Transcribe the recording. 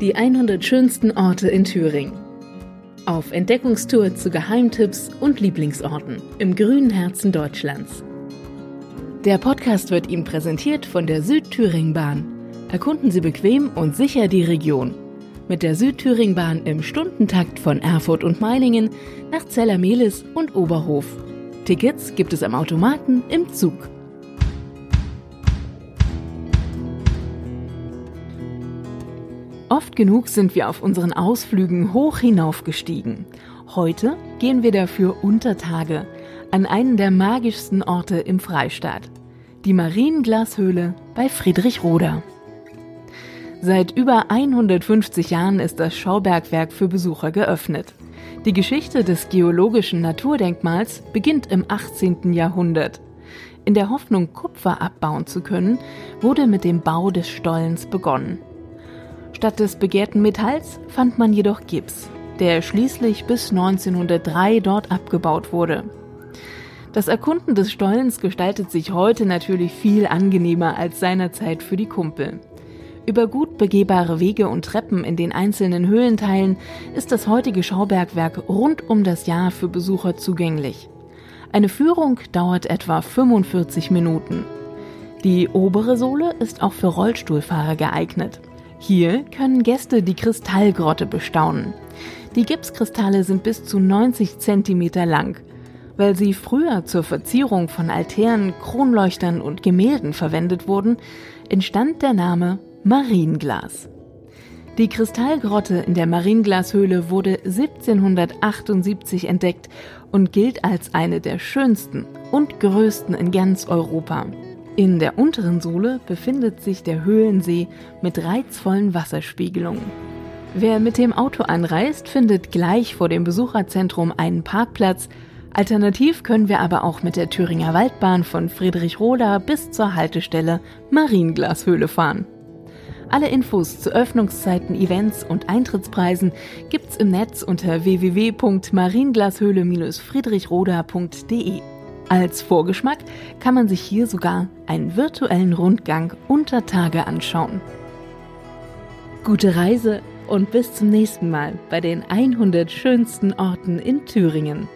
Die 100 schönsten Orte in Thüringen. Auf Entdeckungstour zu Geheimtipps und Lieblingsorten im grünen Herzen Deutschlands. Der Podcast wird Ihnen präsentiert von der Südthüringbahn. Erkunden Sie bequem und sicher die Region. Mit der Südthüringbahn im Stundentakt von Erfurt und Meilingen nach Zellermelis und Oberhof. Tickets gibt es am Automaten im Zug. Oft genug sind wir auf unseren Ausflügen hoch hinaufgestiegen. Heute gehen wir dafür unter Tage an einen der magischsten Orte im Freistaat, die Marienglashöhle bei Friedrichroda. Seit über 150 Jahren ist das Schaubergwerk für Besucher geöffnet. Die Geschichte des geologischen Naturdenkmals beginnt im 18. Jahrhundert. In der Hoffnung, Kupfer abbauen zu können, wurde mit dem Bau des Stollens begonnen. Statt des begehrten Metalls fand man jedoch Gips, der schließlich bis 1903 dort abgebaut wurde. Das Erkunden des Stollens gestaltet sich heute natürlich viel angenehmer als seinerzeit für die Kumpel. Über gut begehbare Wege und Treppen in den einzelnen Höhlenteilen ist das heutige Schaubergwerk rund um das Jahr für Besucher zugänglich. Eine Führung dauert etwa 45 Minuten. Die obere Sohle ist auch für Rollstuhlfahrer geeignet. Hier können Gäste die Kristallgrotte bestaunen. Die Gipskristalle sind bis zu 90 cm lang. Weil sie früher zur Verzierung von Altären, Kronleuchtern und Gemälden verwendet wurden, entstand der Name Marienglas. Die Kristallgrotte in der Marienglashöhle wurde 1778 entdeckt und gilt als eine der schönsten und größten in ganz Europa. In der unteren Sohle befindet sich der Höhlensee mit reizvollen Wasserspiegelungen. Wer mit dem Auto anreist, findet gleich vor dem Besucherzentrum einen Parkplatz. Alternativ können wir aber auch mit der Thüringer Waldbahn von Friedrichroda bis zur Haltestelle Marienglashöhle fahren. Alle Infos zu Öffnungszeiten, Events und Eintrittspreisen gibt's im Netz unter www.marienglashöhle-friedrichroda.de. Als Vorgeschmack kann man sich hier sogar einen virtuellen Rundgang unter Tage anschauen. Gute Reise und bis zum nächsten Mal bei den 100 schönsten Orten in Thüringen.